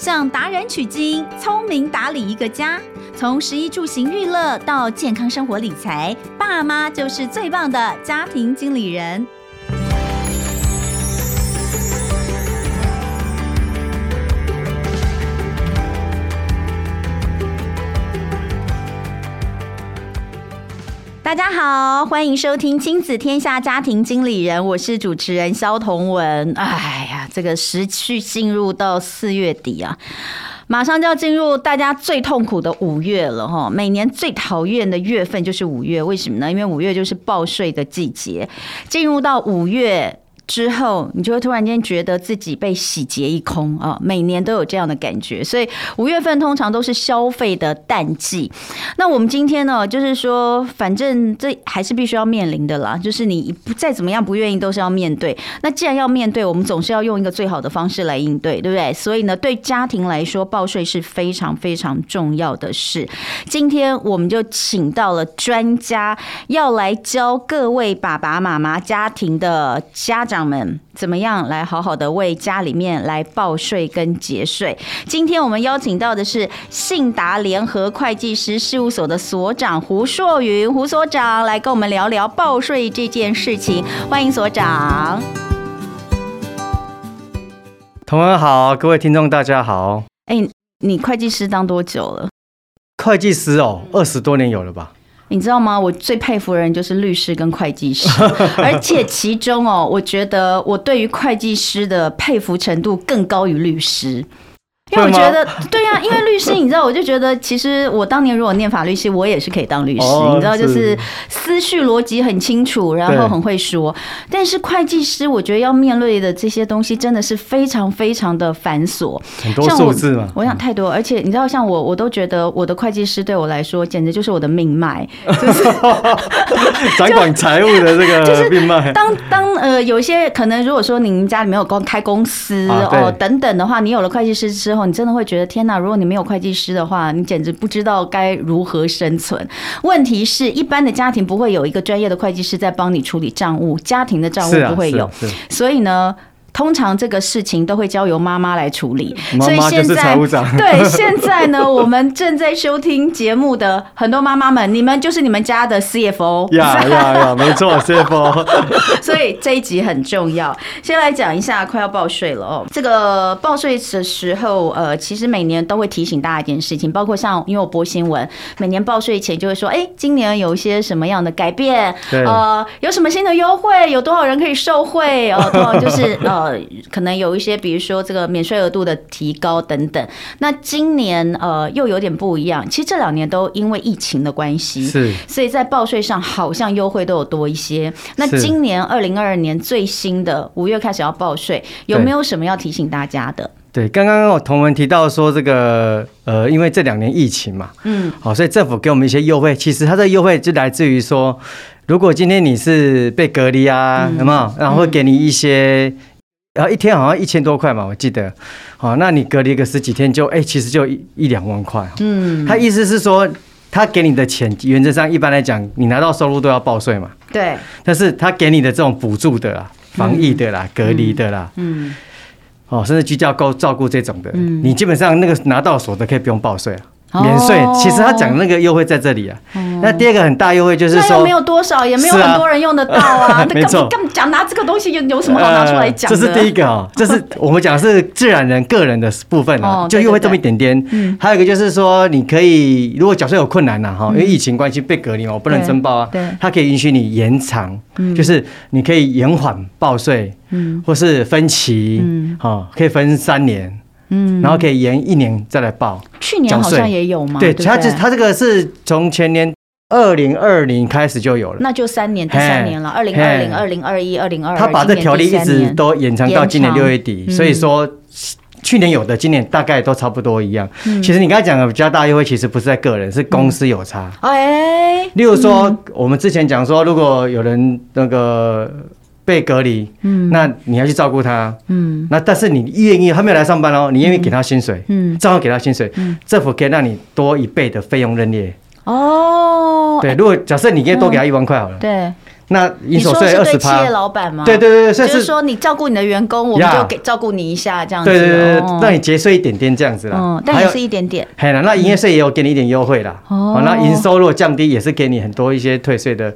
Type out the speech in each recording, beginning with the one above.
向达人取经，聪明打理一个家。从食衣住行娱乐到健康生活理财，爸妈就是最棒的家庭经理人。大家好，欢迎收听《亲子天下家庭经理人》，我是主持人萧彤文。哎，这个时序进入到四月底啊，马上就要进入大家最痛苦的五月了哈。每年最讨厌的月份就是五月，为什么呢？因为五月就是报税的季节，进入到五月。之后，你就会突然间觉得自己被洗劫一空啊！每年都有这样的感觉，所以五月份通常都是消费的淡季。那我们今天呢，就是说，反正这还是必须要面临的啦，就是你不再怎么样不愿意，都是要面对。那既然要面对，我们总是要用一个最好的方式来应对，对不对？所以呢，对家庭来说，报税是非常非常重要的事。今天我们就请到了专家，要来教各位爸爸妈妈家庭的家长们怎么样来好好的为家里面来报税跟节税？今天我们邀请到的是信达联合会计师事务所的所长胡硕云，胡所长来跟我们聊聊报税这件事情。欢迎所长。同仁好，各位听众大家好。哎，你会计师当多久了？会计师哦，二十多年有了吧。你知道吗？我最佩服的人就是律师跟会计师，而且其中哦，我觉得我对于会计师的佩服程度更高于律师。因为我觉得，对呀、啊，因为律师，你知道，我就觉得，其实我当年如果念法律系，我也是可以当律师。哦、你知道，就是思绪逻辑很清楚，然后很会说。但是会计师，我觉得要面对的这些东西真的是非常非常的繁琐，很多数字嘛。我想太多，而且你知道，像我，我都觉得我的会计师对我来说，简直就是我的命脉，就是 掌管财务的这个 命脉。当当呃，有一些可能，如果说您家里没有公开公司哦等等的话，你有了会计师之后。你真的会觉得天哪！如果你没有会计师的话，你简直不知道该如何生存。问题是一般的家庭不会有一个专业的会计师在帮你处理账务，家庭的账务不会有，所以呢。通常这个事情都会交由妈妈来处理，所以现在 对现在呢，我们正在收听节目的很多妈妈们，你们就是你们家的 CFO，呀呀呀，没错，CFO。所以这一集很重要，先来讲一下，快要报税了哦。这个报税的时候，呃，其实每年都会提醒大家一件事情，包括像因为我播新闻，每年报税前就会说，哎，今年有一些什么样的改变，呃，有什么新的优惠，有多少人可以受惠，哦，多少就是呃。呃，可能有一些，比如说这个免税额度的提高等等。那今年呃又有点不一样，其实这两年都因为疫情的关系，是，所以在报税上好像优惠都有多一些。那今年二零二二年最新的五月开始要报税，有没有什么要提醒大家的？对，刚刚我同文提到说这个呃，因为这两年疫情嘛，嗯，好，所以政府给我们一些优惠，其实它的优惠就来自于说，如果今天你是被隔离啊，有没有？然后会给你一些。然后一天好像一千多块嘛，我记得，好，那你隔离个十几天就，哎，其实就一一两万块。嗯，他意思是说，他给你的钱，原则上一般来讲，你拿到收入都要报税嘛。对。但是他给你的这种补助的啦，防疫的啦，隔离的啦，嗯，哦，甚至居家照照顾这种的，你基本上那个拿到手的可以不用报税啊。免税，其实他讲的那个优惠在这里啊。那第二个很大优惠就是说，没有多少，也没有很多人用得到啊。没错，干嘛讲拿这个东西有有什么好拿出来讲？这是第一个啊，这是我们讲的是自然人个人的部分啊，就优惠这么一点点。还有一个就是说，你可以如果缴税有困难呐哈，因为疫情关系被隔离嘛，我不能申报啊。对，他可以允许你延长，就是你可以延缓报税，嗯，或是分期，嗯，好，可以分三年。嗯，然后可以延一年再来报。去年好像也有嘛？对，他这他这个是从前年二零二零开始就有了，那就三年，第三年了。二零二零、二零二一、二零二二，他把这条例一直都延长到今年六月底，所以说去年有的，今年大概都差不多一样。其实你刚才讲的比较大优惠，其实不是在个人，是公司有差。哎，例如说我们之前讲说，如果有人那个。被隔离，嗯，那你要去照顾他，嗯，那但是你愿意，他没有来上班哦，你愿意给他薪水，嗯，照样给他薪水，嗯，政府可以让你多一倍的费用认列，哦，对，如果假设你可以多给他一万块好了，对，那营所税二十趴，企业老板吗？对对对，就是说你照顾你的员工，我们就给照顾你一下这样子。对对对，让你节税一点点这样子啦。嗯，但也是一点点。嘿啦，那营业税也有给你一点优惠啦。哦。那营收如果降低，也是给你很多一些退税的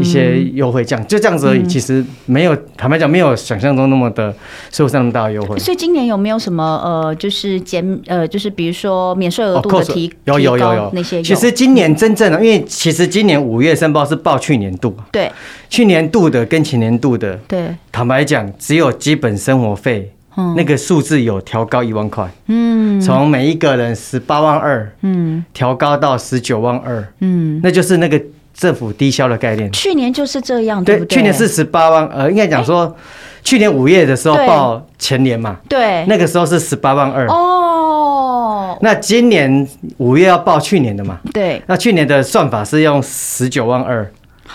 一些优惠，这样就这样子而已。其实没有，坦白讲，没有想象中那么的税务上那么大的优惠。所以今年有没有什么呃，就是减呃，就是比如说免税额度的提有有有有那些？其实今年真正的，因为其实今年五月申报是报去年度。对。去年度的跟前年度的，对，坦白讲，只有基本生活费，嗯，那个数字有调高一万块，嗯，从每一个人十八万二，嗯，调高到十九万二，嗯，那就是那个政府低消的概念。去年就是这样，对？去年是十八万，呃，应该讲说，去年五月的时候报前年嘛，对，那个时候是十八万二，哦，那今年五月要报去年的嘛，对，那去年的算法是用十九万二。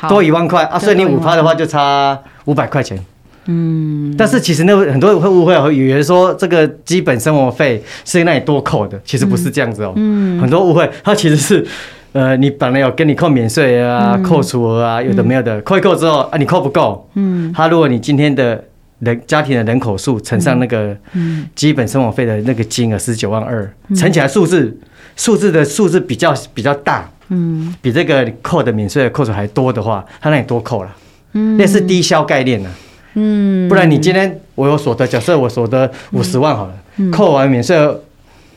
多一万块啊，所以你五趴的话就差五百块钱。嗯，但是其实那很多人会误会，以为说这个基本生活费是那里多扣的，其实不是这样子哦。嗯，很多误会，它其实是呃，你本来有跟你扣免税啊、扣除额啊，有的没有的，扣一扣之后啊，你扣不够。嗯，它如果你今天的人家庭的人口数乘上那个基本生活费的那个金额十九万二，乘起来数字数字的数字比较比较大。嗯，比这个扣的免税的扣除还多的话，他让你多扣了，嗯，那是低消概念呢，嗯，不然你今天我有所得，假设我所得五十万好了，扣完免税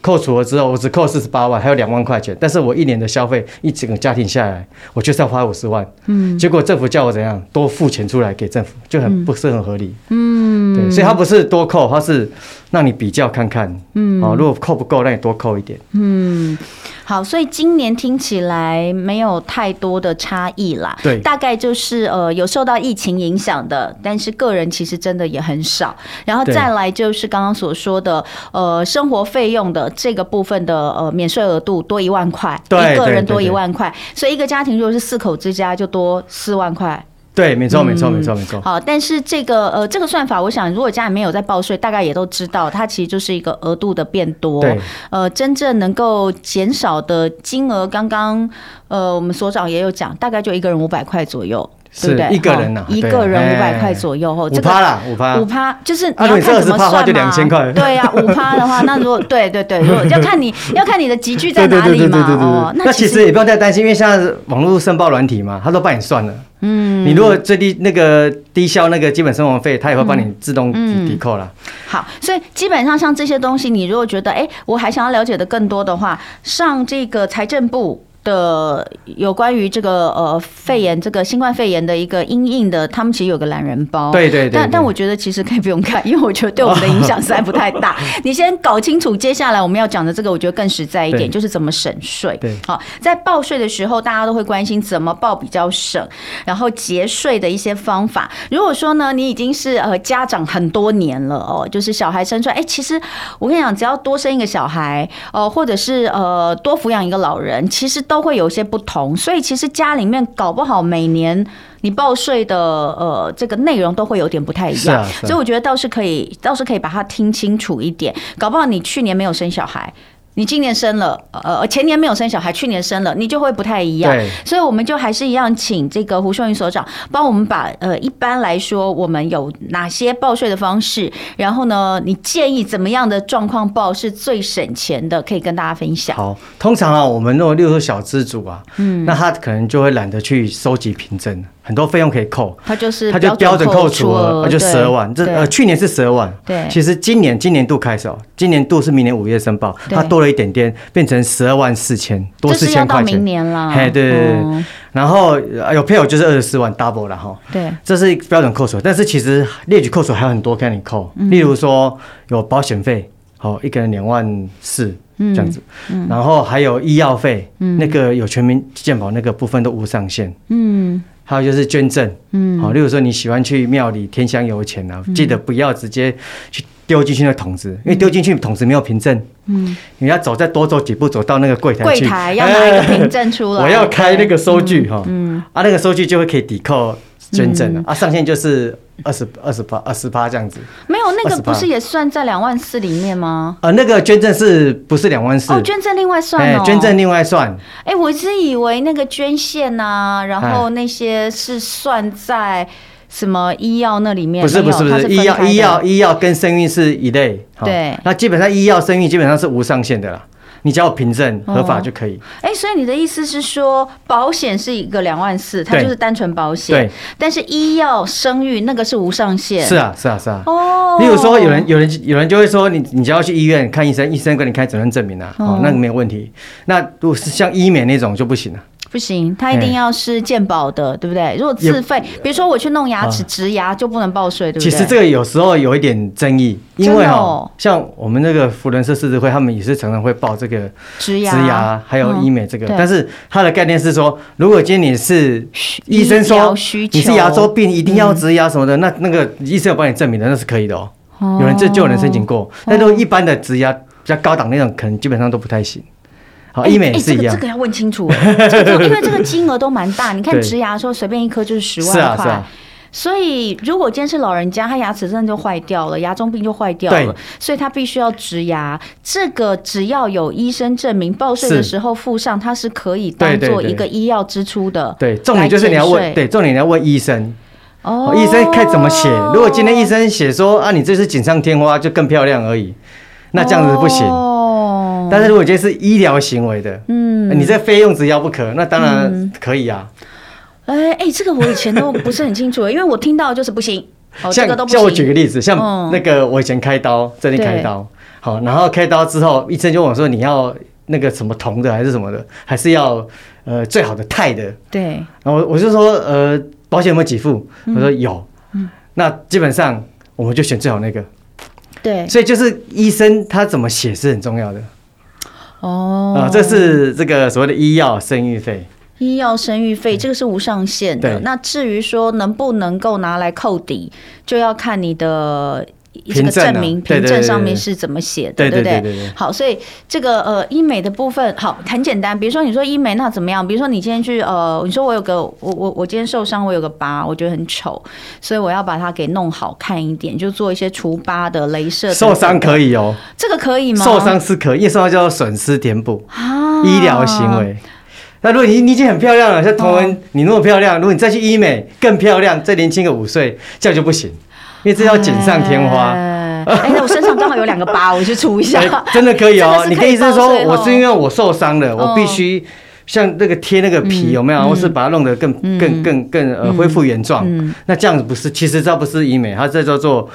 扣除了之后，我只扣四十八万，还有两万块钱，但是我一年的消费一整个家庭下来，我就是要花五十万，嗯，结果政府叫我怎样多付钱出来给政府，就很不是很合理，嗯，对，所以他不是多扣，他是让你比较看看，嗯，哦，如果扣不够，那你多扣一点，嗯。好，所以今年听起来没有太多的差异啦。对，大概就是呃有受到疫情影响的，但是个人其实真的也很少。然后再来就是刚刚所说的呃生活费用的这个部分的呃免税额度多一万块，一个人多一万块，所以一个家庭如果是四口之家就多四万块。对，没错，没错，没错，没错。好，但是这个呃，这个算法，我想如果家里面有在报税，大概也都知道，它其实就是一个额度的变多。对。呃，真正能够减少的金额，刚刚呃，我们所长也有讲，大概就一个人五百块左右，对不对？一个人呐，一个人五百块左右。五趴啦，五趴。五趴就是你要看怎么算嘛。就两千块。对呀，五趴的话，那如果对对对，如果要看你要看你的集聚在哪里嘛。哦，那其实也不用太担心，因为现在网络申报软体嘛，他都帮你算了。嗯，你如果最低那个低消那个基本生活费，他也会帮你自动抵抵扣了。好，所以基本上像这些东西，你如果觉得哎，我还想要了解的更多的话，上这个财政部。的有关于这个呃肺炎这个新冠肺炎的一个阴影的，他们其实有个懒人包。对对对。但但我觉得其实可以不用看，因为我觉得对我们的影响实在不太大。你先搞清楚接下来我们要讲的这个，我觉得更实在一点，就是怎么省税。对。好，在报税的时候，大家都会关心怎么报比较省，然后节税的一些方法。如果说呢，你已经是呃家长很多年了哦，就是小孩生出来，哎，其实我跟你讲，只要多生一个小孩哦，或者是呃多抚养一个老人，其实。都会有些不同，所以其实家里面搞不好每年你报税的呃这个内容都会有点不太一样，所以我觉得倒是可以，倒是可以把它听清楚一点。搞不好你去年没有生小孩。你今年生了，呃，前年没有生小孩，去年生了，你就会不太一样。对，所以我们就还是一样，请这个胡秀云所长帮我们把呃，一般来说我们有哪些报税的方式，然后呢，你建议怎么样的状况报是最省钱的，可以跟大家分享。好，通常啊，我们那种六十小资主啊，嗯，那他可能就会懒得去收集凭证。很多费用可以扣，它就是它就标准扣除额，就十二万。这呃去年是十二万，对，其实今年今年度开始哦，今年度是明年五月申报，它多了一点点，变成十二万四千多四千块钱。到明年了，嘿，对对对。然后有配偶就是二十四万 double 了哈。对，这是标准扣除，但是其实列举扣除还有很多可以扣，例如说有保险费，好一个人两万四这样子，然后还有医药费，那个有全民健保那个部分都无上限，嗯。还有就是捐赠，嗯，好，例如说你喜欢去庙里添香油钱啊，记得不要直接去丢进去那桶子，因为丢进去桶子没有凭证，嗯，你要走再多走几步，走到那个柜台去，柜台要拿一个凭证出来，我要开那个收据哈，嗯，啊，那个收据就会可以抵扣捐赠啊，啊，上限就是二十二十八二十八这样子。没有那个不是也算在两万四里面吗？呃，那个捐赠是不是两万四？哦，捐赠另外算哦。欸、捐赠另外算。哎、我一直以为那个捐献啊，然后那些是算在什么医药那里面？不是不是不是，医药医药医药跟生育是一类。对。那基本上医药生育基本上是无上限的啦。你只要凭证合法就可以。哎、哦欸，所以你的意思是说，保险是一个两万四，它就是单纯保险。对。但是医药生育那个是无上限。是啊，是啊，是啊。哦。例如说，有人、有人、有人就会说，你你只要去医院看医生，医生给你开诊断证明啊，哦，那个没有问题。那如果是像医美那种就不行了。不行，它一定要是健保的，对不对？如果自费，比如说我去弄牙齿植牙，就不能报税，对不对？其实这个有时候有一点争议，因为哦，像我们那个福伦社狮子会，他们也是常常会报这个植牙、植牙还有医美这个。但是它的概念是说，如果今天你是医生说你是牙周病，一定要植牙什么的，那那个医生有帮你证明的，那是可以的哦。有人这就有人申请过，但都一般的植牙比较高档那种，可能基本上都不太行。好，医美是一样，这个要问清楚，因为这个金额都蛮大。你看植牙的时候，随便一颗就是十万块。所以如果今天是老人家，他牙齿真的就坏掉了，牙周病就坏掉了，所以他必须要植牙。这个只要有医生证明，报税的时候附上，它是可以当做一个医药支出的。对，重点就是你要问，对，重点你要问医生。哦。医生看怎么写？如果今天医生写说啊，你这是锦上添花，就更漂亮而已，那这样子不行。但是如果这是医疗行为的，嗯，你这费用只要不可，那当然可以啊。哎哎，这个我以前都不是很清楚，因为我听到就是不行。像像我举个例子，像那个我以前开刀，这里开刀，好，然后开刀之后，医生就问我说，你要那个什么铜的还是什么的，还是要呃最好的钛的？对。然后我就说呃保险有没有给付？我说有。嗯。那基本上我们就选最好那个。对。所以就是医生他怎么写是很重要的。哦，啊，这是这个所谓的医药生育费。医药生育费这个是无上限的。那至于说能不能够拿来扣抵，就要看你的。这个证明凭证上面是怎么写的，对不对？好，所以这个呃医美的部分好很简单。比如说你说医美那怎么样？比如说你今天去呃，你说我有个我我我今天受伤，我有个疤，我觉得很丑，所以我要把它给弄好看一点，就做一些除疤的镭射。受伤可以哦，这个可以吗？受伤是可以，因为受伤叫做损失填补啊，医疗行为。那如果你你已经很漂亮了，像童文你那么漂亮，如果你再去医美更漂亮，再年轻个五岁，这样就不行。因为这叫锦上添花。哎，那我身上刚好有两个疤，我去除一下。真的可以哦。你的意思是说，我是因为我受伤了，我必须像那个贴那个皮有没有？或是把它弄得更更更更呃恢复原状？那这样子不是？其实这不是医美，它这叫做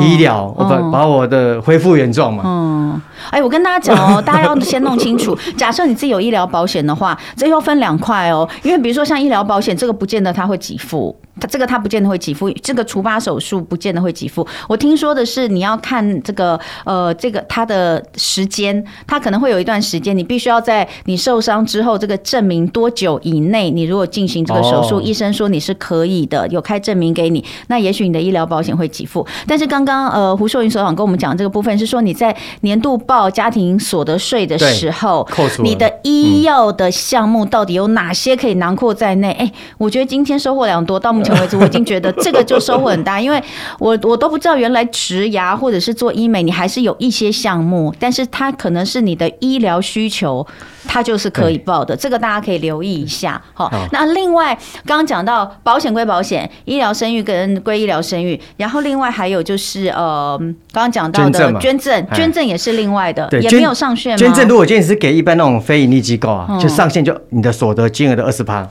医疗。我把把我的恢复原状嘛。嗯。哎，我跟大家讲哦，大家要先弄清楚。假设你自己有医疗保险的话，这又分两块哦。因为比如说像医疗保险，这个不见得它会给付。他这个他不见得会给付，这个除疤手术不见得会给付。我听说的是，你要看这个呃，这个他的时间，他可能会有一段时间，你必须要在你受伤之后，这个证明多久以内，你如果进行这个手术，哦、医生说你是可以的，有开证明给你，那也许你的医疗保险会给付。但是刚刚呃胡秀云所长跟我们讲这个部分是说，你在年度报家庭所得税的时候，你的医药的项目到底有哪些可以囊括在内？哎、嗯欸，我觉得今天收获良多，到目前。为止，我已经觉得这个就收获很大，因为我我都不知道原来植牙或者是做医美，你还是有一些项目，但是它可能是你的医疗需求，它就是可以报的，这个大家可以留意一下。好，那另外刚刚讲到保险归保险，医疗生育跟归医疗生育，然后另外还有就是呃，刚刚讲到的捐赠，捐赠也是另外的，也没有上限吗？捐赠如果建议是给一般那种非盈利机构啊，就上限就你的所得金额的二十趴。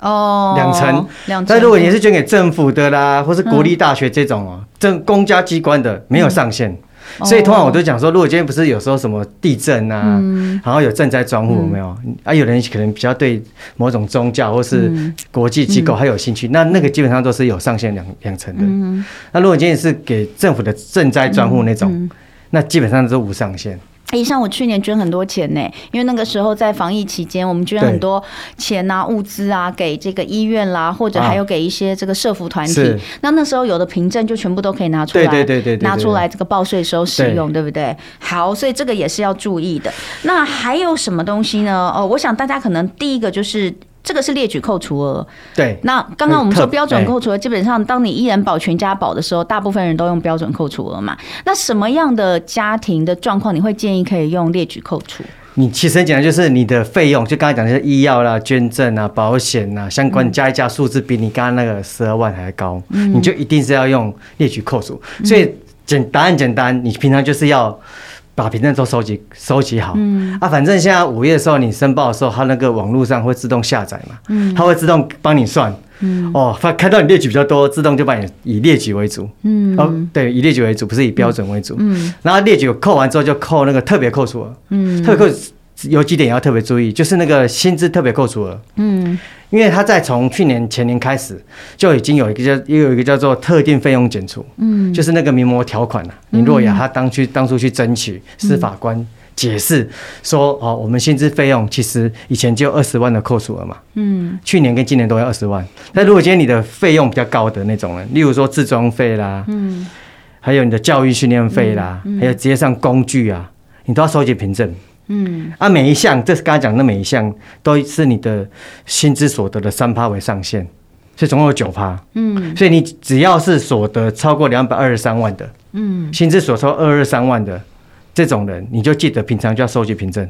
哦，两成，两成。但如果你是捐给政府的啦，或是国立大学这种哦，政公家机关的没有上限，所以通常我都讲说，如果今天不是有时候什么地震啊，然后有赈灾专户有没有？啊，有人可能比较对某种宗教或是国际机构还有兴趣，那那个基本上都是有上限两两层的。那如果今天是给政府的赈灾专户那种，那基本上都是无上限。哎，像我去年捐很多钱呢，因为那个时候在防疫期间，我们捐很多钱啊、物资啊，给这个医院啦，或者还有给一些这个社服团体。那那时候有的凭证就全部都可以拿出来，对对对对，拿出来这个报税时候使用，对不对？好，所以这个也是要注意的。那还有什么东西呢？哦，我想大家可能第一个就是这个是列举扣除额。对。那刚刚我们说标准扣除额，基本上当你一人保全家保的时候，大部分人都用标准扣除额嘛。那什么样的家庭的状况，你会建议可以用列举扣除？你其实很简单，就是你的费用，就刚才讲的是医药啦、捐赠啊、保险啊，相关加一加数字比你刚刚那个十二万还高，嗯，你就一定是要用列举扣除。所以简答案简单，你平常就是要把凭证都收集收集好。嗯啊，反正现在五月的时候你申报的时候，它那个网络上会自动下载嘛，嗯，它会自动帮你算。嗯哦，它看到你列举比较多，自动就把你以列举为主。嗯哦，对，以列举为主，不是以标准为主。嗯，然后列举扣完之后就扣那个特别扣除额。嗯，特别扣有几点要特别注意，就是那个薪资特别扣除额。嗯，因为他在从去年前年开始就已经有一个叫又有一个叫做特定费用减除。嗯，就是那个名模条款了。你若雅她当去当初去争取司法官。解释说哦，我们薪资费用其实以前就二十万的扣除额嘛，嗯，去年跟今年都要二十万。那如果今天你的费用比较高的那种人，例如说自装费啦，嗯，还有你的教育训练费啦，还有直接上工具啊，你都要收集凭证，嗯，啊，每一项，这是刚才讲的每一项都是你的薪资所得的三趴为上限，所以总共有九趴，嗯，所以你只要是所得超过两百二十三万的，嗯，薪资所收二二三万的。这种人，你就记得平常就要收集凭证，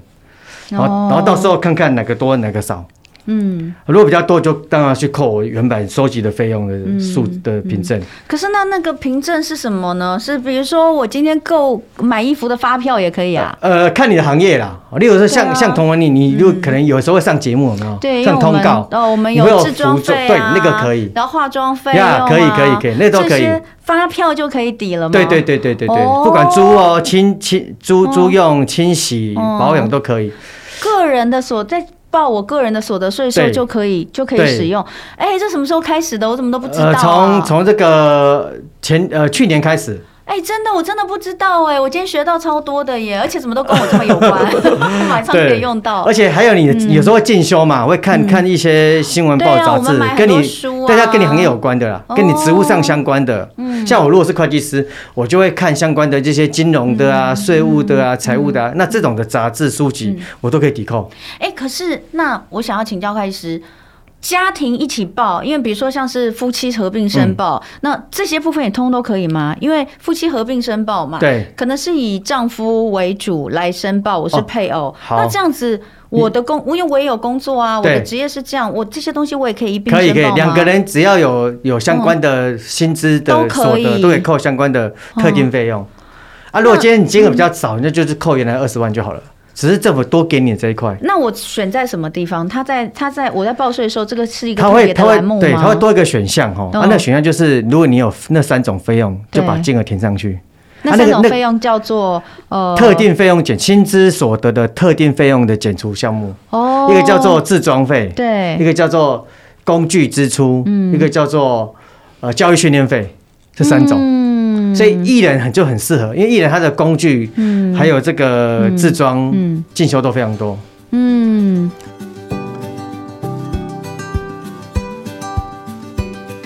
然后然后到时候看看哪个多哪个少。嗯，如果比较多，就当然去扣我原本收集的费用的数的凭证。可是那那个凭证是什么呢？是比如说我今天购买衣服的发票也可以啊？呃，看你的行业啦。例如说像像童文你，你如果可能有时候会上节目，有没有？对，上通告。哦，我们有制装费对，那个可以。然后化妆费呀，可以可以可以，那都可以。发票就可以抵了吗？对对对对对对，不管租哦、清清租租用、清洗、保养都可以。个人的所在。报我个人的所得税收就可以就可以使用。哎，这什么时候开始的？我怎么都不知道啊。从从这个前呃去年开始。哎、欸，真的，我真的不知道哎，我今天学到超多的耶，而且怎么都跟我这么有关，马上可以用到。而且还有你有时候会进修嘛，会看看一些新闻报杂志，跟你大家跟你行业有关的啦，跟你职务上相关的。像我如果是会计师，我就会看相关的这些金融的啊、税务的啊、财务的啊，那这种的杂志书籍我都可以抵扣。哎，可是那我想要请教会计师。家庭一起报，因为比如说像是夫妻合并申报，嗯、那这些部分也通通都可以吗？因为夫妻合并申报嘛，对，可能是以丈夫为主来申报，我是配偶，哦、那这样子我的工，因为我也有工作啊，我的职业是这样，我这些东西我也可以一并申报？可以可以，两个人只要有有相关的薪资的所得，都可以，都可以扣相关的特定费用。嗯、啊，如果今天你金额比较少，那就是扣原来二十万就好了。只是政府多给你这一块，那我选在什么地方？他在他在我在报税的时候，这个是一个特别的栏目吗？对，他会多一个选项哈。啊，那选项就是如果你有那三种费用，就把金额填上去。那三种费用叫做呃特定费用减薪资所得的特定费用的减除项目哦，一个叫做自装费，对，一个叫做工具支出，嗯，一个叫做呃教育训练费，这三种。所以艺人很就很适合，因为艺人他的工具，嗯，还有这个自装，嗯，进修都非常多，嗯，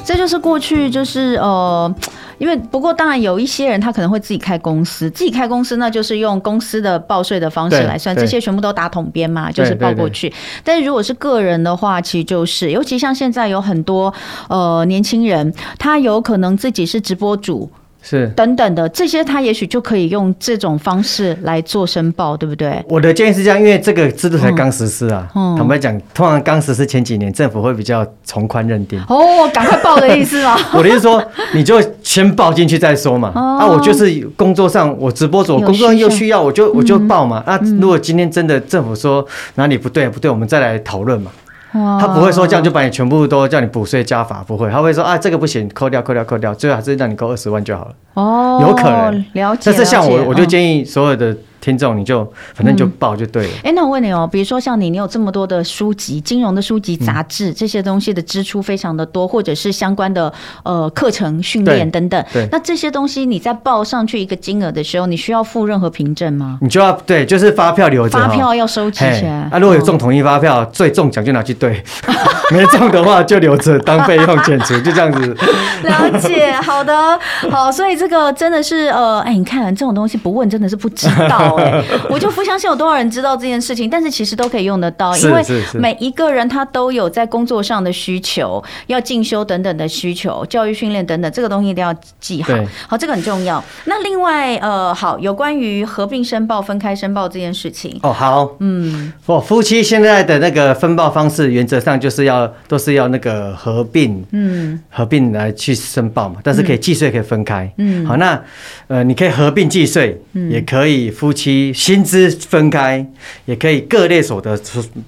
这就是过去就是呃，因为不过当然有一些人他可能会自己开公司，自己开公司那就是用公司的报税的方式来算，这些全部都打统编嘛，就是报过去。但是如果是个人的话，其实就是，尤其像现在有很多呃年轻人，他有可能自己是直播主。是等等的这些，他也许就可以用这种方式来做申报，对不对？我的建议是这样，因为这个制度才刚实施啊。嗯，坦白讲，通常刚实施前几年，政府会比较从宽认定。哦，赶快报的意思吗？我的意思说，你就先报进去再说嘛。哦、啊，我就是工作上，我直播组，工作上又需要，我就我就报嘛。那、嗯啊、如果今天真的政府说哪里不对不对，我们再来讨论嘛。他不会说这样就把你全部都叫你补税加罚，不会，他会说啊，这个不行，扣掉扣掉扣掉，最后还是让你扣二十万就好了。哦，有可能，了解。但是像我，我就建议所有的。听众，你就反正就报就对了。哎、嗯欸，那我问你哦，比如说像你，你有这么多的书籍、金融的书籍、杂志、嗯、这些东西的支出非常的多，或者是相关的呃课程训练等等。对。那这些东西你在报上去一个金额的时候，你需要付任何凭证吗？你就要对，就是发票留着。发票要收集起来。啊，如果有中统一发票，最中奖就拿去兑，没中的话就留着当备用减除，就这样子。了解，好的，好，所以这个真的是呃，哎、欸，你看这种东西不问真的是不知道。到哎、欸，我就不相信有多少人知道这件事情，但是其实都可以用得到，因为每一个人他都有在工作上的需求，要进修等等的需求，教育训练等等，这个东西一定要记好。好，这个很重要。那另外呃，好，有关于合并申报、分开申报这件事情哦，好，嗯，哦，夫妻现在的那个分报方式，原则上就是要都是要那个合并，嗯，合并来去申报嘛，但是可以计税可以分开，嗯，好，那呃，你可以合并计税，嗯。也可以夫妻薪资分开，也可以各类所得，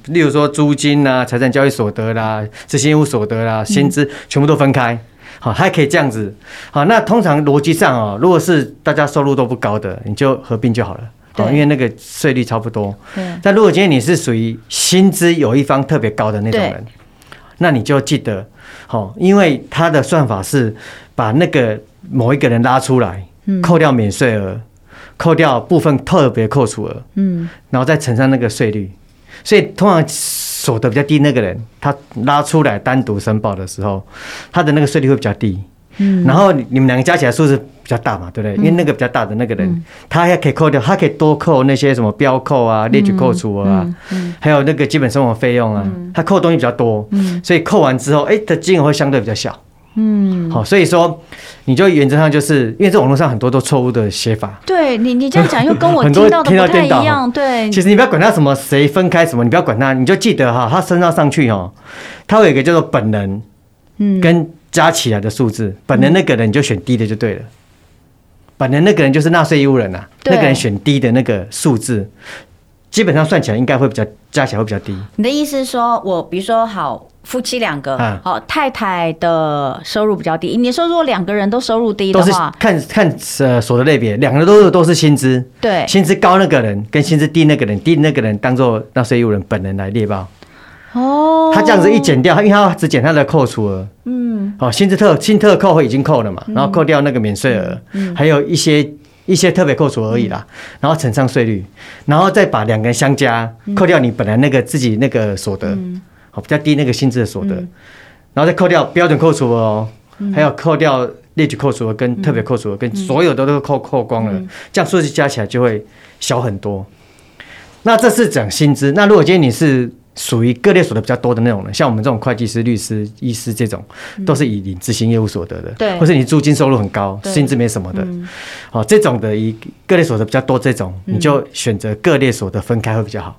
例如说租金啊、财产交易所得啦、执行业务所得啦、薪资全部都分开，好，还可以这样子，好，那通常逻辑上哦，如果是大家收入都不高的，你就合并就好了。哦，因为那个税率差不多。对。但如果今天你是属于薪资有一方特别高的那种人，那你就记得，好，因为他的算法是把那个某一个人拉出来，扣掉免税额，扣掉部分特别扣除额，嗯，然后再乘上那个税率，所以通常所得比较低那个人，他拉出来单独申报的时候，他的那个税率会比较低。嗯，然后你们两个加起来数字比较大嘛，对不对？因为那个比较大的那个人，他还可以扣掉，他可以多扣那些什么标扣啊、列举扣除啊，还有那个基本生活费用啊，他扣的东西比较多，所以扣完之后，哎，的金额会相对比较小。嗯，好，所以说你就原则上就是因为这网络上很多都错误的写法。对你，你这样讲又跟我 听到的不太一样。对，其实你不要管他什么谁分开什么，你不要管他，你就记得哈，他升到上去哦，他会有一个叫做本人，嗯，跟。加起来的数字，本人那个人你就选低的就对了。本人那个人就是纳税义务人呐，那个人选低的那个数字，基本上算起来应该会比较加起来会比较低。你的意思是说，我比如说好夫妻两个，好太太的收入比较低，你说如果两个人都收入低的话，看看呃所得类别，两个人都都是薪资，对，薪资高那个人跟薪资低那个人，低那个人当做纳税义务人本人来列报。哦，他这样子一减掉，因为他只减他的扣除额，嗯，哦，薪资特薪特扣会已经扣了嘛，然后扣掉那个免税额，嗯，还有一些一些特别扣除而已啦，然后乘上税率，然后再把两个人相加，扣掉你本来那个自己那个所得，好比较低那个薪资的所得，然后再扣掉标准扣除额哦，还有扣掉列举扣除额跟特别扣除额跟所有的都扣扣光了，这样数字加起来就会小很多。那这是讲薪资，那如果今天你是属于各类所得比较多的那种人，像我们这种会计师、律师、医师这种，都是以领执行业务所得的，对，或是你租金收入很高，薪资没什么的，哦，这种的以各类所得比较多这种，你就选择各类所得分开会比较好。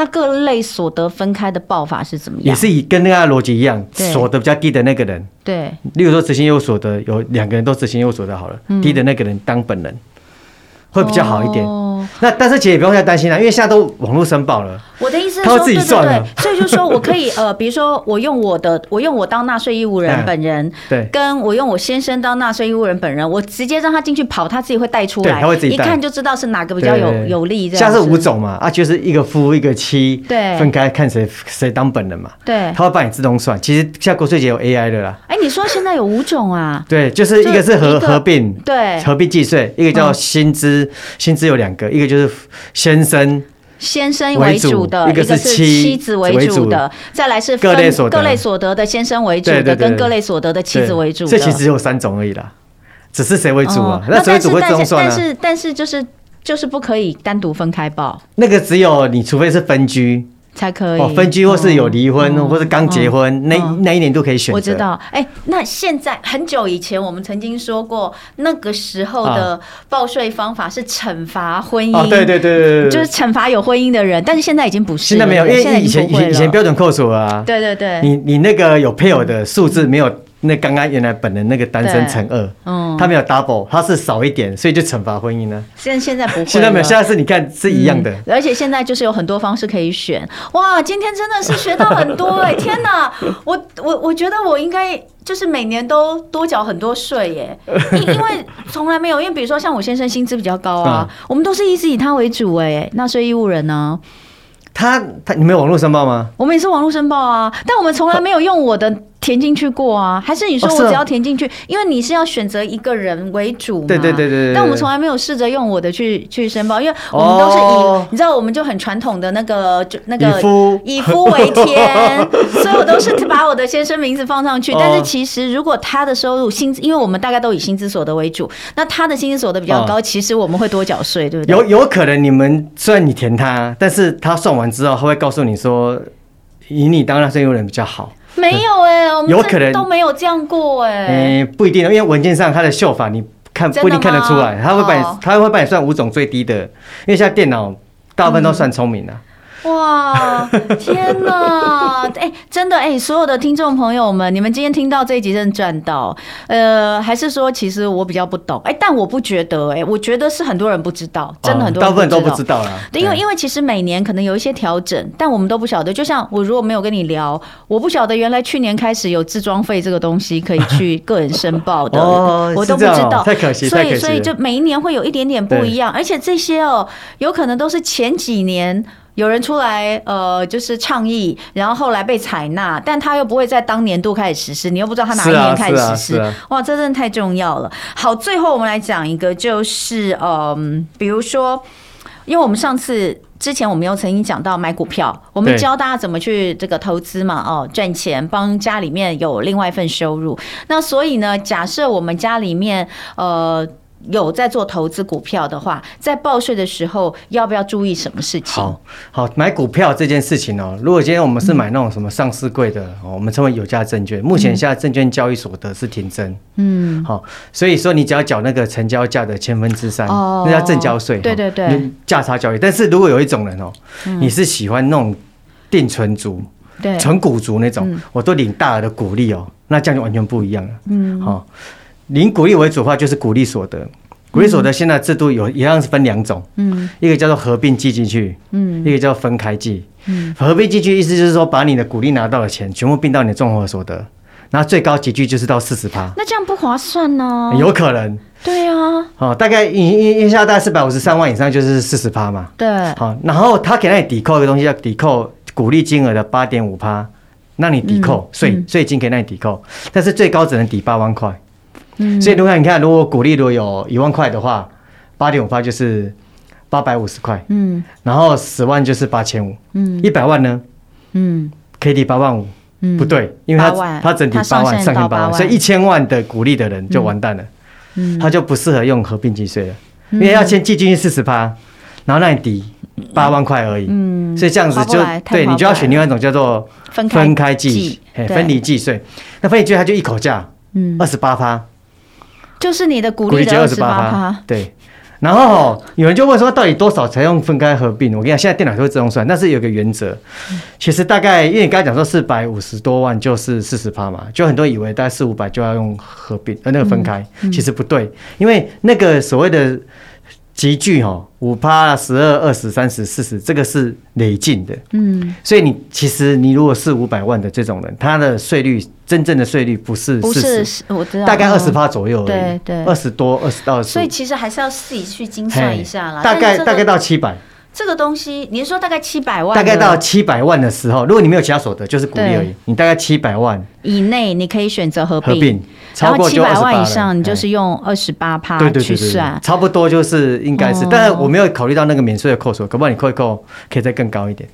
那各类所得分开的报法是怎么样？也是以跟那个逻辑一样，所得比较低的那个人，对，例如说执行业务所得有两个人都执行业务所得好了，低的那个人当本人。会比较好一点。那但是其实也不用太担心啦，因为现在都网络申报了。我的意思是说，对对对，所以就是说我可以 呃，比如说我用我的，我用我当纳税义务人本人，对，跟我用我先生当纳税义务人本人，我直接让他进去跑，他自己会带出来，他会自己，一看就知道是哪个比较有有利。像是五种嘛，啊，就是一个夫一个妻，对，分开看谁谁当本人嘛，对，他会帮你自动算。其实现在国税局有 AI 的啦。哎，你说现在有五种啊？对，就是一个是合合并，对，合并计税，一个叫薪资，薪资有两个，一个就是先生。先生为主的，一个是妻子为主的，再来是各类所得，各类所得的先生为主的，跟各类所得的妻子为主的。这其实只有三种而已啦，只是谁为主啊？那谁为主会自动算啊？但是但是就是就是不可以单独分开报。那个只有你除非是分居。才可以。哦分居，或是有离婚，或是刚结婚，那那一年都可以选择。我知道，哎，那现在很久以前我们曾经说过，那个时候的报税方法是惩罚婚姻，对对对对，就是惩罚有婚姻的人，但是现在已经不是，现在没有，因为以前以前以前标准扣除啊，对对对，你你那个有配偶的数字没有。那刚刚原来本人那个单身乘二，嗯，他没有 double，他是少一点，所以就惩罚婚姻呢。现在现在不会，现在没有，现在是你看是一样的，而且现在就是有很多方式可以选。哇，今天真的是学到很多 哎！天哪，我我我觉得我应该就是每年都多缴很多税耶，因因为从来没有，因为比如说像我先生薪资比较高啊，我们都是一直以他为主哎，纳税义务人呢。他他你没有网络申报吗？我们也是网络申报啊，但我们从来没有用我的。填进去过啊？还是你说我只要填进去？因为你是要选择一个人为主嘛。对对对对，对。但我们从来没有试着用我的去去申报，因为我们都是以、哦、你知道，我们就很传统的那个就那个以夫以夫为天，所以我都是把我的先生名字放上去。哦、但是其实如果他的收入薪资，因为我们大概都以薪资所得为主，那他的薪资所得比较高，哦、其实我们会多缴税，对不对？有有可能你们虽然你填他，但是他算完之后，他会告诉你说，以你当纳税人比较好。没有哎、欸，我们有可能都没有这样过哎、欸。嗯，不一定，因为文件上它的秀法你看不一定看得出来，他会把你他会把你算五种最低的，因为现在电脑大部分都算聪明的、啊。嗯哇，天哪！哎、欸，真的哎、欸，所有的听众朋友们，你们今天听到这一集真的赚到。呃，还是说其实我比较不懂？哎、欸，但我不觉得哎、欸，我觉得是很多人不知道，真的很多人大部分都不知道啦。对，因为因为其实每年可能有一些调整，但我们都不晓得。就像我如果没有跟你聊，我不晓得原来去年开始有自装费这个东西可以去个人申报的，哦、我都不知道。太可惜，所以所以就每一年会有一点点不一样，而且这些哦，有可能都是前几年。有人出来，呃，就是倡议，然后后来被采纳，但他又不会在当年度开始实施，你又不知道他哪一年开始实施，啊啊啊、哇，这真的太重要了。好，最后我们来讲一个，就是嗯、呃，比如说，因为我们上次之前我们又曾经讲到买股票，我们教大家怎么去这个投资嘛，哦，赚钱，帮家里面有另外一份收入。那所以呢，假设我们家里面呃。有在做投资股票的话，在报税的时候要不要注意什么事情？好，好，买股票这件事情哦。如果今天我们是买那种什么上市柜的，哦，我们称为有价证券，目前现在证券交易所得是停征。嗯，好，所以说你只要缴那个成交价的千分之三，那叫正交税。对对对，价差交易。但是如果有一种人哦，你是喜欢那种定存族、对，存股族那种，我都领大额的股利哦，那这样就完全不一样了。嗯，好。领股利为主的话，就是股利所得。股利所得现在制度有一样是分两种，嗯，一个叫做合并计进去，嗯，一个叫分开计。嗯，合并计进去意思就是说，把你的股利拿到的钱全部并到你的综合所得，然后最高级距就是到四十趴。那这样不划算呢？有可能。对啊。哦，大概一一一下大概四百五十三万以上就是四十趴嘛。对。好，然后他给那你抵扣一个东西，叫抵扣股利金额的八点五趴，那你抵扣税税金可以让你抵扣，但是最高只能抵八万块。所以如果你看，如果股利如果有一万块的话，八点五趴就是八百五十块，嗯，然后十万就是八千五，嗯，一百万呢，嗯，可以抵八万五，嗯，不对，因为他他整体八万，上限八万，所以一千万的股利的人就完蛋了，嗯，他就不适合用合并计税了，因为要先计进去四十趴，然后让你抵八万块而已，嗯，所以这样子就对你就要选另外一种叫做分开计，分离计税，那分离计税它就一口价，嗯，二十八趴。就是你的股利的二十八趴，对。然后有人就问说，到底多少才用分开合并？我跟你讲，现在电脑都会自动算，但是有个原则。其实大概，因为你刚才讲说四百五十多万就是四十趴嘛，就很多以为大概四五百就要用合并，呃，那个分开，其实不对，因为那个所谓的。级距哈，五趴、十二、二十、三十、四十，这个是累进的。嗯，所以你其实你如果是五百万的这种人，他的税率真正的税率不是不是，我知道，大概二十趴左右而已。对对，二十多，二十到二十。所以其实还是要自己去精算一下啦。大概大概到七百。这个东西，你是说大概七百万？大概到七百万的时候，如果你没有其他所得，就是股利而已。你大概七百万以内，你可以选择合并。然后七百万以上，你就是用二十八趴去算，差不多就是应该是。但是我没有考虑到那个免税的扣除，可不可以你扣一扣，可以再更高一点？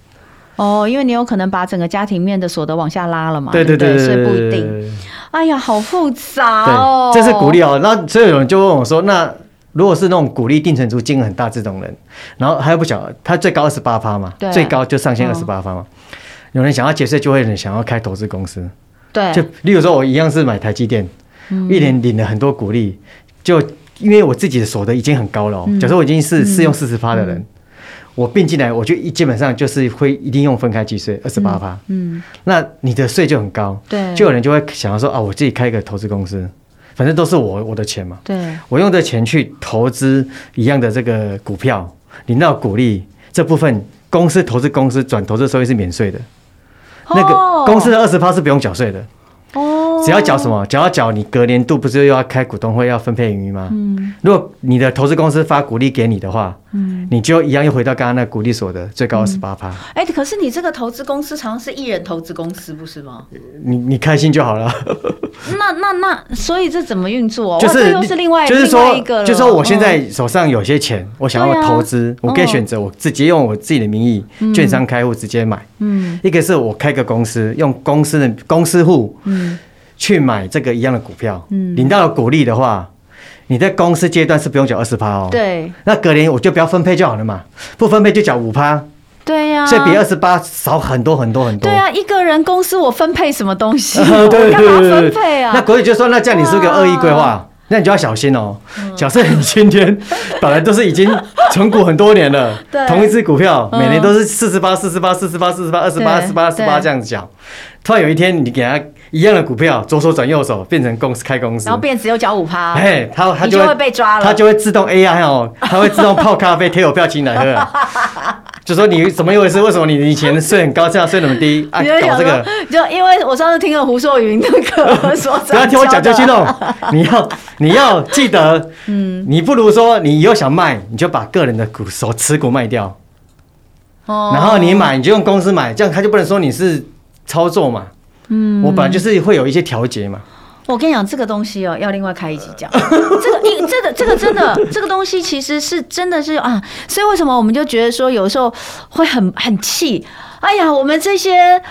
哦，因为你有可能把整个家庭面的所得往下拉了嘛？对对对，所以不一定。哎呀，好复杂哦。这是鼓励哦。那所以有人就问我说：“那如果是那种股利定存族金额很大这种人，然后他又不想，他最高二十八趴嘛？最高就上限二十八趴嘛？有人想要节税，就会有人想要开投资公司。对，就例如说，我一样是买台积电。”一年领了很多股利，就因为我自己的所得已经很高了，假设我已经是适用四十趴的人，我并进来，我就一基本上就是会一定用分开计税二十八趴。嗯，那你的税就很高，对，就有人就会想要说啊，我自己开一个投资公司，反正都是我我的钱嘛，对，我用这钱去投资一样的这个股票，领到股利这部分，公司投资公司转投资收益是免税的，那个公司的二十趴是不用缴税的。哦，只要缴什么，只要缴你隔年度不是又要开股东会要分配盈余吗？嗯，如果你的投资公司发股利给你的话，嗯，你就一样又回到刚刚那股利所得最高二十八趴。哎、嗯欸，可是你这个投资公司常常是一人投资公司，不是吗？你你开心就好了。那那那，所以这怎么运作？就是又是另外就是说一个，就是说我现在手上有些钱，我想要投资，我可以选择我直接用我自己的名义，券商开户直接买。嗯，一个是我开个公司，用公司的公司户，嗯。去买这个一样的股票，嗯，领到了股利的话，你在公司阶段是不用缴二十趴哦。对，那隔年我就不要分配就好了嘛，不分配就缴五趴。对呀，所以比二十八少很多很多很多。对啊，一个人公司我分配什么东西？我干嘛分配啊？那国语就说，那这样你是不是有恶意规划？那你就要小心哦。假设你今天本来都是已经存股很多年了，同一只股票每年都是四十八、四十八、四十八、四十八、二十八、二十八、二十八这样子缴，突然有一天你给他。一样的股票，左手转右手变成公司开公司，然后变只有缴五趴，哎，他他就，就会被抓了，他就会自动 AI 哦，他会自动泡咖啡，贴我票进来喝，就说你怎么一回事？为什么你以前税很高，现在税那么低？啊，搞这个，就因为我上次听了胡硕云那个 说，不要听我讲就去弄，你要你要记得，嗯，你不如说你以后想卖，你就把个人的股手持股卖掉，哦，然后你买你就用公司买，这样他就不能说你是操作嘛。嗯，我本来就是会有一些调节嘛。我跟你讲，这个东西哦，要另外开一集讲。这个，你这个，这个真的，这个东西其实是真的是啊。所以为什么我们就觉得说，有时候会很很气？哎呀，我们这些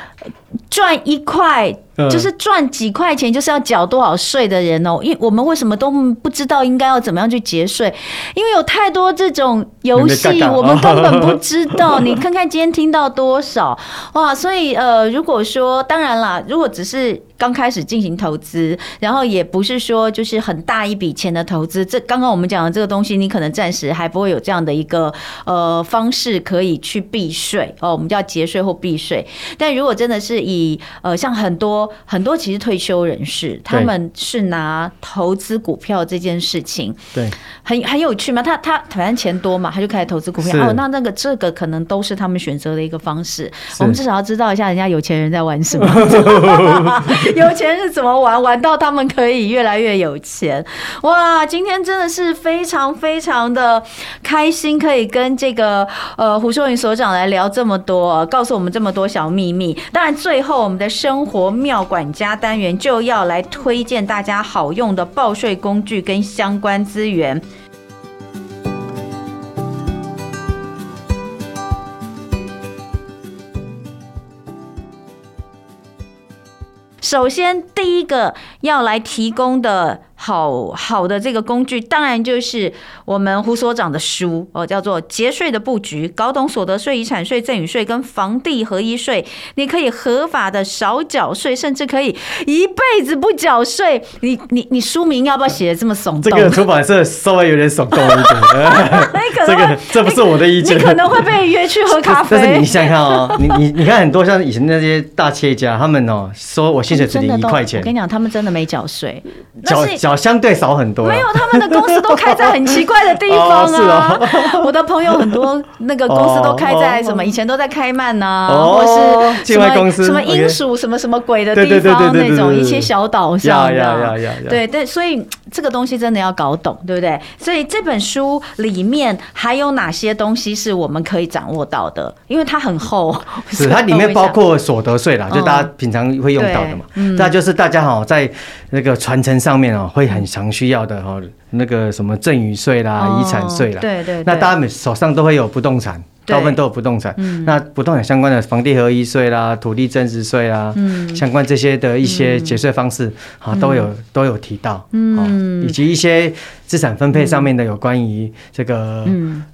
赚一块。就是赚几块钱就是要缴多少税的人哦，因为我们为什么都不知道应该要怎么样去节税？因为有太多这种游戏，我们根本不知道。你看看今天听到多少哇！所以呃，如果说当然啦，如果只是刚开始进行投资，然后也不是说就是很大一笔钱的投资，这刚刚我们讲的这个东西，你可能暂时还不会有这样的一个呃方式可以去避税哦，我们叫节税或避税。但如果真的是以呃像很多。很多其实退休人士，他们是拿投资股票这件事情，对，很很有趣嘛。他他反正钱多嘛，他就开始投资股票。哦，那那个这个可能都是他们选择的一个方式。我们至少要知道一下人家有钱人在玩什么，有钱是怎么玩，玩到他们可以越来越有钱。哇，今天真的是非常非常的开心，可以跟这个呃胡秀云所长来聊这么多，告诉我们这么多小秘密。当然，最后我们的生活妙。管家单元就要来推荐大家好用的报税工具跟相关资源。首先，第一个要来提供的。好好的这个工具，当然就是我们胡所长的书哦，叫做《节税的布局》，搞懂所得税、遗产税、赠与税跟房地合一税，你可以合法的少缴税，甚至可以一辈子不缴税。你你你书名要不要写的这么耸动？这个出版社稍微有点耸动一点。这个这不是我的意见。你可能会被约去喝咖啡。但是你想想看哦，你你你看很多像以前那些大企业家，他们哦说我薪水只领一块钱，我跟你讲，他们真的没缴税，缴缴。相对少很多，没有他们的公司都开在很奇怪的地方啊！我的朋友很多，那个公司都开在什么？以前都在开曼呐，或是什么什么英属什么什么鬼的地方那种一些小岛上的，对对，所以这个东西真的要搞懂，对不对？所以这本书里面还有哪些东西是我们可以掌握到的？因为它很厚，是它里面包括所得税啦，就大家平常会用到的嘛。那就是大家哈在那个传承上面哦会。很常需要的哈，那个什么赠与税啦、遗产税啦，对对，那大家每手上都会有不动产。大部分都有不动产，那不动产相关的房地合一税啦、土地增值税啦，相关这些的一些节税方式啊，都有都有提到，嗯。以及一些资产分配上面的有关于这个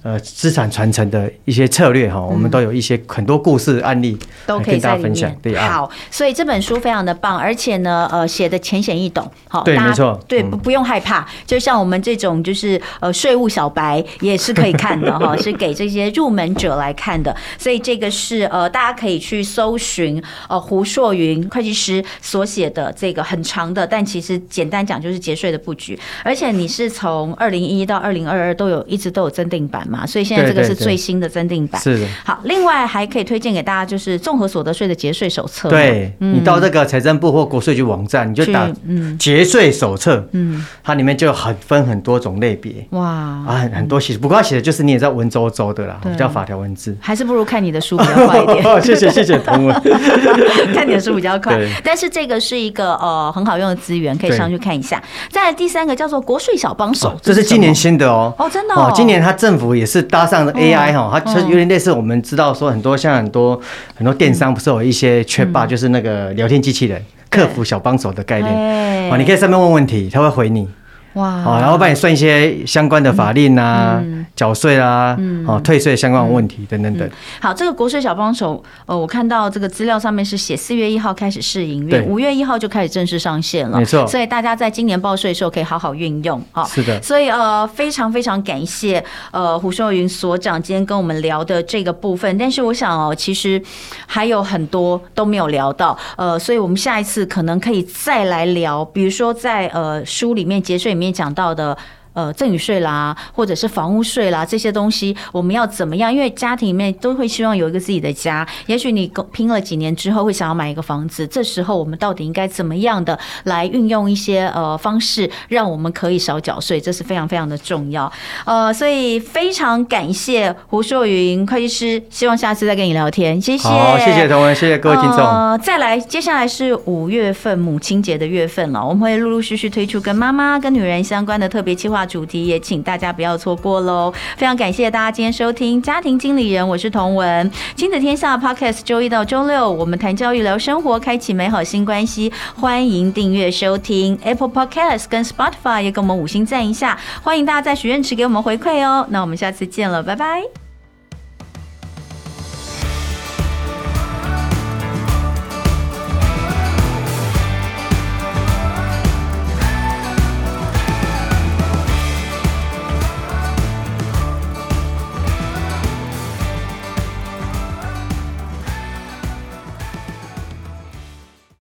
呃资产传承的一些策略哈，我们都有一些很多故事案例都可以跟大家分享。对啊，好，所以这本书非常的棒，而且呢，呃，写的浅显易懂，好，对，没错，对，不不用害怕，就像我们这种就是呃税务小白也是可以看的哈，是给这些入门。者来看的，所以这个是呃，大家可以去搜寻呃胡硕云会计师所写的这个很长的，但其实简单讲就是节税的布局。而且你是从二零一一到二零二二都有一直都有增订版嘛，所以现在这个是最新的增订版。是的。好，另外还可以推荐给大家就是综合所得税的节税手册。对，你到这个财政部或国税局网站，你就打嗯节税手册，嗯，它里面就很分很多种类别。哇啊，很很多写，不过他写的就是你也知道文绉绉的啦，比较法条文字。还是不如看你的书比较快一点。谢谢谢谢同文，看你的书比较快。但是这个是一个呃很好用的资源，可以上去看一下。再来第三个叫做国税小帮手，这是今年新的哦。哦，真的哦。今年他政府也是搭上了 AI 哈，它有点类似我们知道说很多像很多很多电商不是有一些 Chatbot，就是那个聊天机器人、客服小帮手的概念。哦，你可以上面问问题，他会回你。哇，好，然后帮你算一些相关的法令啊、缴税啊、哦退税相关的问题等等等。好，这个国税小帮手，呃，我看到这个资料上面是写四月一号开始试营运，五月一号就开始正式上线了。没错，所以大家在今年报税的时候可以好好运用啊。是的，所以呃，非常非常感谢呃胡秀云所长今天跟我们聊的这个部分。但是我想哦，其实还有很多都没有聊到，呃，所以我们下一次可能可以再来聊，比如说在呃书里面节税里面讲到的。呃，赠与税啦，或者是房屋税啦，这些东西我们要怎么样？因为家庭里面都会希望有一个自己的家。也许你拼了几年之后会想要买一个房子，这时候我们到底应该怎么样的来运用一些呃方式，让我们可以少缴税？这是非常非常的重要。呃，所以非常感谢胡硕云会计师，希望下次再跟你聊天。谢谢，好，谢谢同文，谢谢各位听众。呃，再来，接下来是五月份母亲节的月份了，我们会陆陆续续推出跟妈妈跟女人相关的特别计划。主题也请大家不要错过喽！非常感谢大家今天收听《家庭经理人》，我是童文，亲子天下 Podcast，周一到周六我们谈教育、聊生活，开启美好新关系。欢迎订阅收听 Apple Podcast 跟 Spotify，也给我们五星赞一下。欢迎大家在许愿池给我们回馈哦。那我们下次见了，拜拜。